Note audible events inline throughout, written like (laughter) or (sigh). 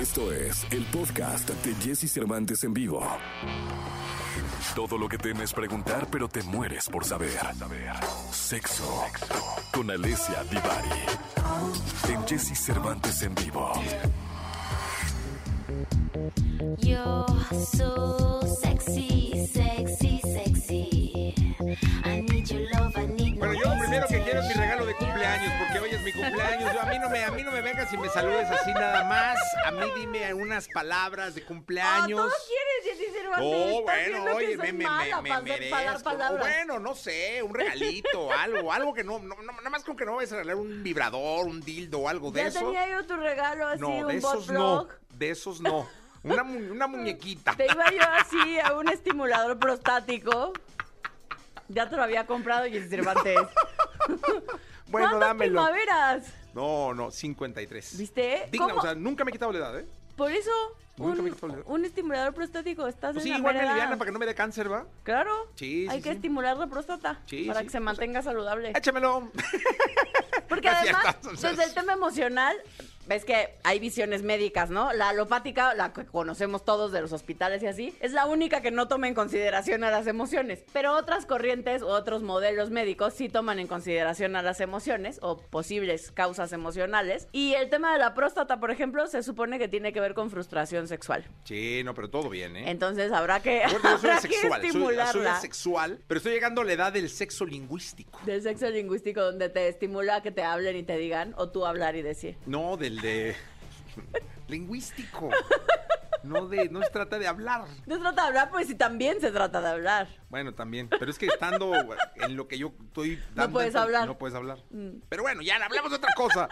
Esto es el podcast de Jesse Cervantes en vivo. Todo lo que temes preguntar, pero te mueres por saber. Sexo con Alessia Divari. En Jesse Cervantes en vivo. You're so cumpleaños. Yo, a, mí no me, a mí no me vengas y me saludes así nada más. A mí dime unas palabras de cumpleaños. todo quieres, Jessy Cervantes. Oh, bueno, oye, me, me, me, merezco. Bueno, no sé, un regalito, algo, algo que no, nada más con que no vayas a regalar un vibrador, un dildo o algo de Ya eso. tenía yo tu regalo así, no, un de esos no, de esos no. Una, mu- una muñequita. Te iba yo así a un estimulador prostático. Ya te lo había comprado, Jessy Cervantes. (laughs) Bueno, ¿Cuántas dámelo. primaveras? No, no, 53. ¿Viste? Digna, ¿Cómo? o sea, nunca me he quitado la edad, ¿eh? Por eso, Nunca me un, quitó la edad. un estimulador prostático, estás Pues en sí, la igual me edad. para que no me dé cáncer, ¿va? Claro. Sí, Hay sí, que sí. estimular la próstata Sí, para sí. que se mantenga saludable. Échamelo. Porque (laughs) Así además, estás, o sea, desde el tema emocional, ves que hay visiones médicas, ¿no? La alopática, la que conocemos todos de los hospitales y así, es la única que no toma en consideración a las emociones. Pero otras corrientes u otros modelos médicos sí toman en consideración a las emociones o posibles causas emocionales. Y el tema de la próstata, por ejemplo, se supone que tiene que ver con frustración sexual. Sí, no, pero todo bien, ¿eh? Entonces habrá que, soy habrá que soy, soy estimularla. asexual, pero estoy llegando a la edad del sexo lingüístico. Del sexo lingüístico donde te estimula que te hablen y te digan, o tú hablar y decir. No, del de lingüístico. No de, no se trata de hablar. No se trata de hablar, pues sí, también se trata de hablar. Bueno, también. Pero es que estando en lo que yo estoy dando puedes enten- hablar. Mm. No puedes hablar. Pero bueno, ya hablamos de otra cosa.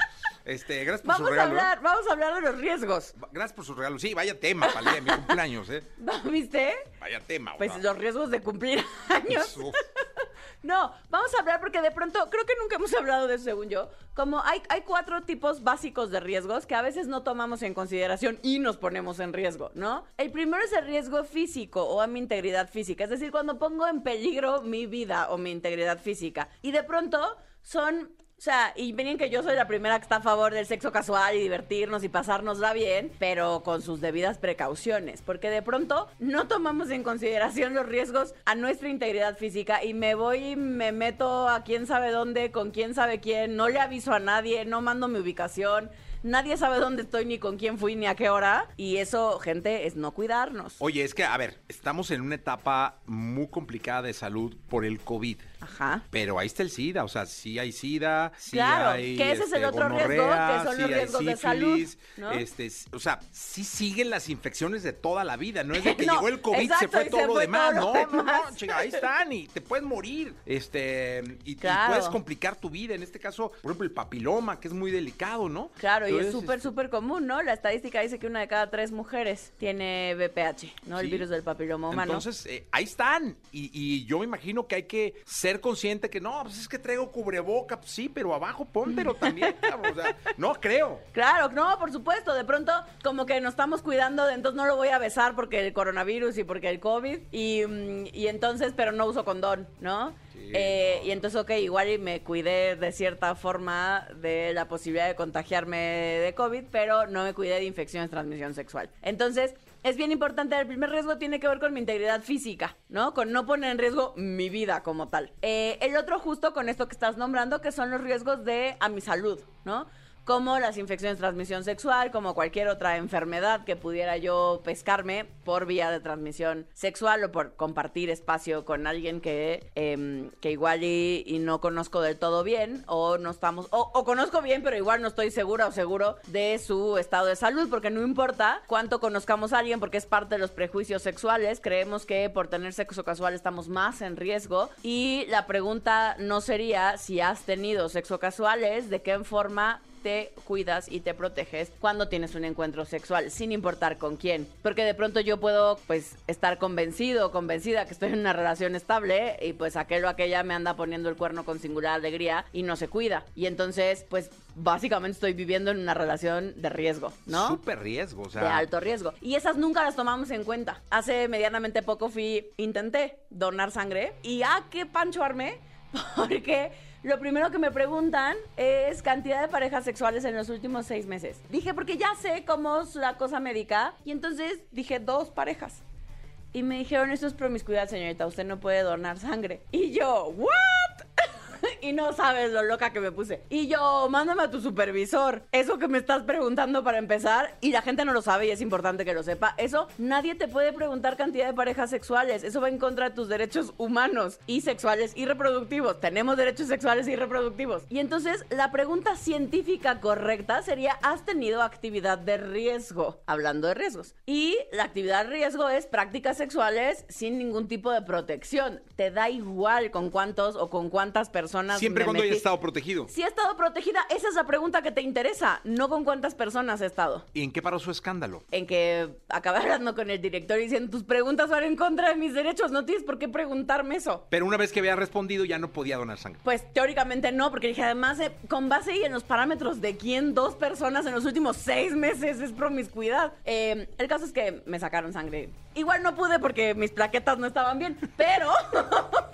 Este, gracias por su a regalo. ¿eh? hablar, vamos a hablar de los riesgos. Gracias por su regalo. Sí, vaya tema para el día de mi cumpleaños, ¿eh? (laughs) ¿Viste? Vaya tema. Pues los riesgos de cumplir años. No, vamos a hablar porque de pronto, creo que nunca hemos (laughs) hablado de eso según yo. Como hay, hay cuatro tipos básicos de riesgos que a veces no tomamos en consideración y nos ponemos en riesgo, ¿no? El primero es el riesgo físico o a mi integridad física. Es decir, cuando pongo en peligro mi vida o mi integridad física. Y de pronto son o sea, y miren que yo soy la primera que está a favor del sexo casual y divertirnos y pasárnosla bien, pero con sus debidas precauciones, porque de pronto no tomamos en consideración los riesgos a nuestra integridad física y me voy y me meto a quién sabe dónde, con quién sabe quién, no le aviso a nadie, no mando mi ubicación. Nadie sabe dónde estoy, ni con quién fui, ni a qué hora. Y eso, gente, es no cuidarnos. Oye, es que, a ver, estamos en una etapa muy complicada de salud por el COVID. Ajá. Pero ahí está el SIDA, o sea, sí hay SIDA, sí Claro, hay. que ese es el este, otro riesgo, que son sí los riesgos de salud, sífilis, ¿no? Este, o sea, sí siguen las infecciones de toda la vida, no es de (laughs) que No, llegó el COVID exacto, se fue y todo se lo fue demás, todo no, lo no, no, chica, ahí están y te puedes morir, este, y, y Claro. puedes complicar tu vida, en este caso, por ejemplo, el papiloma, que es muy delicado, ¿no? Claro, y es súper, este, súper común, ¿no? La estadística dice que una de cada tres mujeres tiene VPH, ¿no? El Sí. virus del papiloma humano. Entonces, eh, ahí están. Y, y yo me imagino que hay que ser consciente que no, pues es que traigo cubreboca, pues sí, pero abajo póntelo también. (laughs) cabrón, o sea, no creo. Claro, no, por supuesto. De pronto, como que nos estamos cuidando, de entonces no lo voy a besar porque el coronavirus y porque el COVID. Y, mm, y entonces, pero no uso condón, ¿no? Sí, Eh, Y entonces, ok, igual y me cuidé de cierta forma de la posibilidad de contagiarme de COVID, pero no me cuidé de infecciones de transmisión sexual. Entonces, es bien importante, el primer riesgo tiene que ver con mi integridad física, ¿no? Con no poner en riesgo mi vida como tal. Eh, el otro justo con esto que estás nombrando, que son los riesgos de a mi salud, ¿no? Como las infecciones de transmisión sexual, como cualquier otra enfermedad que pudiera yo pescarme por vía de transmisión sexual o por compartir espacio con alguien que, em, que igual y, no conozco del todo bien o no estamos, o, o conozco bien pero igual no estoy segura o seguro de su estado de salud, porque no importa cuánto conozcamos a alguien, porque es parte de los prejuicios sexuales, creemos que por tener sexo casual estamos más en riesgo y la pregunta no sería si has tenido sexo casual, es de qué forma te cuidas y te proteges cuando tienes un encuentro sexual, sin importar con quién. Porque de pronto yo puedo, pues, estar convencido o convencida que estoy en una relación estable y pues aquel o aquella me anda poniendo el cuerno con singular alegría y no se cuida. Y entonces, pues, básicamente estoy viviendo en una relación de riesgo, ¿no? Súper riesgo, o sea. de alto riesgo. Y esas nunca las tomamos en cuenta. Hace medianamente poco fui, intenté donar sangre y ah, qué pancho armé, (laughs) porque lo primero que me preguntan es cantidad de parejas sexuales en los últimos seis meses. Dije, porque ya sé cómo es la cosa médica. Y entonces dije, dos parejas. Y me dijeron, esto es promiscuidad, señorita, usted no puede donar sangre. Y yo, ¿what? Y no sabes lo loca que me puse. Y yo, mándame a tu supervisor. Eso que me estás preguntando para empezar, y la gente no lo sabe y es importante que lo sepa. Eso, nadie te puede preguntar cantidad de parejas sexuales. Eso va en contra de tus derechos humanos y sexuales y reproductivos. Tenemos derechos sexuales y reproductivos. Y entonces, la pregunta científica correcta sería, ¿has tenido actividad de riesgo? Hablando de riesgos. Y la actividad de riesgo es prácticas sexuales sin ningún tipo de protección. Te da igual con cuántos o con cuántas personas. Siempre me cuando haya metí. estado protegido. Si ha estado protegida, esa es la pregunta que te interesa, no con cuántas personas ha estado. ¿Y en qué paró su escándalo? En que acabé hablando con el director y diciendo, tus preguntas van en contra de mis derechos, no tienes por qué preguntarme eso. Pero una vez que había respondido ya no podía donar sangre. Pues teóricamente no, porque dije, además, eh, con base y en los parámetros de quién dos personas en los últimos seis meses es promiscuidad. Eh, el caso es que me sacaron sangre. Igual no pude porque mis plaquetas no estaban bien, pero... (laughs)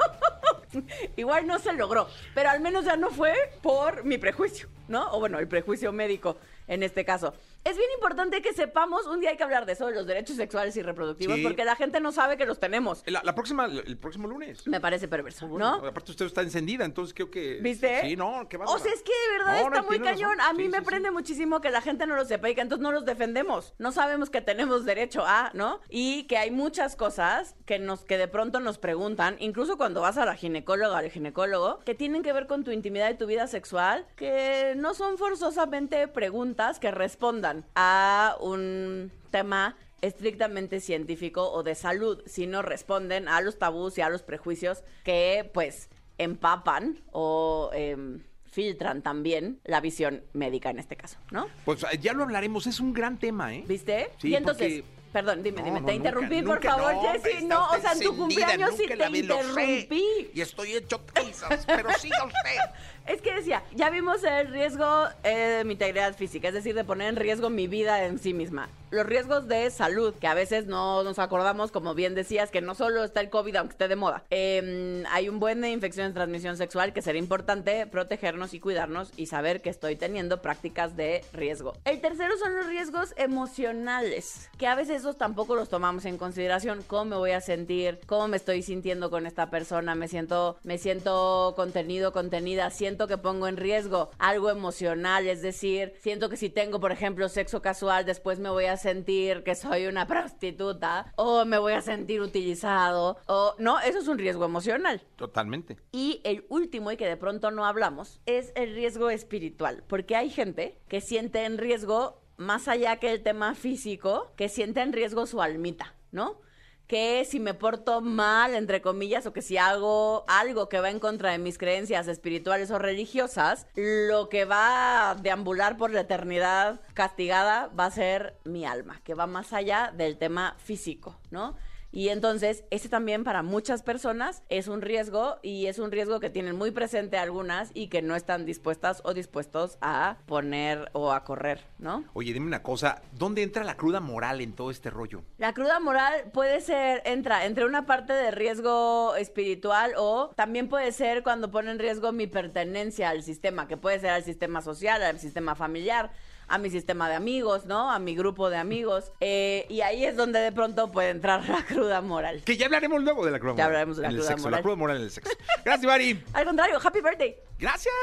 Igual no se logró, pero al menos ya no fue por mi prejuicio, ¿no? O bueno, el prejuicio médico en este caso. Es bien importante que sepamos, un día hay que hablar de eso, de los derechos sexuales y reproductivos, Sí. porque la gente no sabe que los tenemos. La, la próxima, el próximo lunes. Me parece perverso, Bueno, ¿no? Aparte usted está encendida, entonces creo que... ¿Viste? Sí, no, qué O sea, es que de verdad No, no, está muy cañón. razón. A mí Sí, me sí, prende muchísimo que la gente no lo sepa y que entonces no los defendemos. No sabemos que tenemos derecho a, ¿no? Y que hay muchas cosas que nos que de pronto nos preguntan, incluso cuando vas a la ginecóloga o al ginecólogo, que tienen que ver con tu intimidad y tu vida sexual, que no son forzosamente preguntas que respondan a un tema estrictamente científico o de salud, sino responden a los tabús y a los prejuicios que pues empapan o em, filtran también la visión médica en este caso, ¿no? Pues eh, ya lo hablaremos, es un gran tema, ¿eh? ¿Viste? Sí, y entonces, porque- perdón, dime, No, dime, no, te nunca, interrumpí, por nunca, favor, no, Jessy. No, o sea, en tu cumpleaños sí te interrumpí. Y estoy hecho trizas, pero siga usted. (laughs) Es que decía, ya vimos el riesgo eh, de mi integridad física, es decir, de poner en riesgo mi vida en sí misma. Los riesgos de salud, que a veces no nos acordamos, como bien decías, que no solo está el COVID, aunque esté de moda. Eh, hay un buen de infecciones de transmisión sexual que sería importante protegernos y cuidarnos y saber que estoy teniendo prácticas de riesgo. El tercero son los riesgos emocionales, que a veces esos tampoco los tomamos en consideración. ¿Cómo me voy a sentir? ¿Cómo me estoy sintiendo con esta persona? ¿Me siento, me siento contenido, contenida? ¿Siento que pongo en riesgo algo emocional? Es decir, siento que si tengo, por ejemplo, sexo casual, después me voy a sentir que soy una (laughs) prostituta o me voy a sentir utilizado o no, eso es un riesgo emocional. Totalmente. Y el último, y que de pronto no hablamos, es el riesgo espiritual. Porque hay gente que siente en riesgo, más allá que el tema físico, que siente en riesgo su almita, ¿no? Que si me porto mal, entre comillas, o que si hago algo que va en contra de mis creencias espirituales o religiosas, lo que va a deambular por la eternidad castigada va a ser mi alma, que va más allá del tema físico, ¿no? Y entonces, ese también para muchas personas es un riesgo y es un riesgo que tienen muy presente algunas y que no están dispuestas o dispuestos a poner o a correr, ¿no? Oye, dime una cosa, ¿dónde entra la cruda moral en todo este rollo? La cruda moral puede ser, entra entre una parte de riesgo espiritual o también puede ser cuando pone en riesgo mi pertenencia al sistema, que puede ser al sistema social, al sistema familiar, a mi sistema de amigos, ¿no? A mi grupo de amigos. (laughs) Eh, y ahí es donde de pronto puede entrar la cruda moral. Que ya hablaremos luego de la cruda Ya moral. hablaremos de la en el cruda sexo, moral. La cruda moral en el sexo. Gracias, Mari. (laughs) Al contrario, happy birthday. Gracias.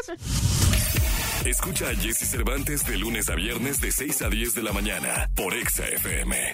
Escucha a Jesse Cervantes de lunes a viernes de 6 a 10 de la mañana por Exa FM.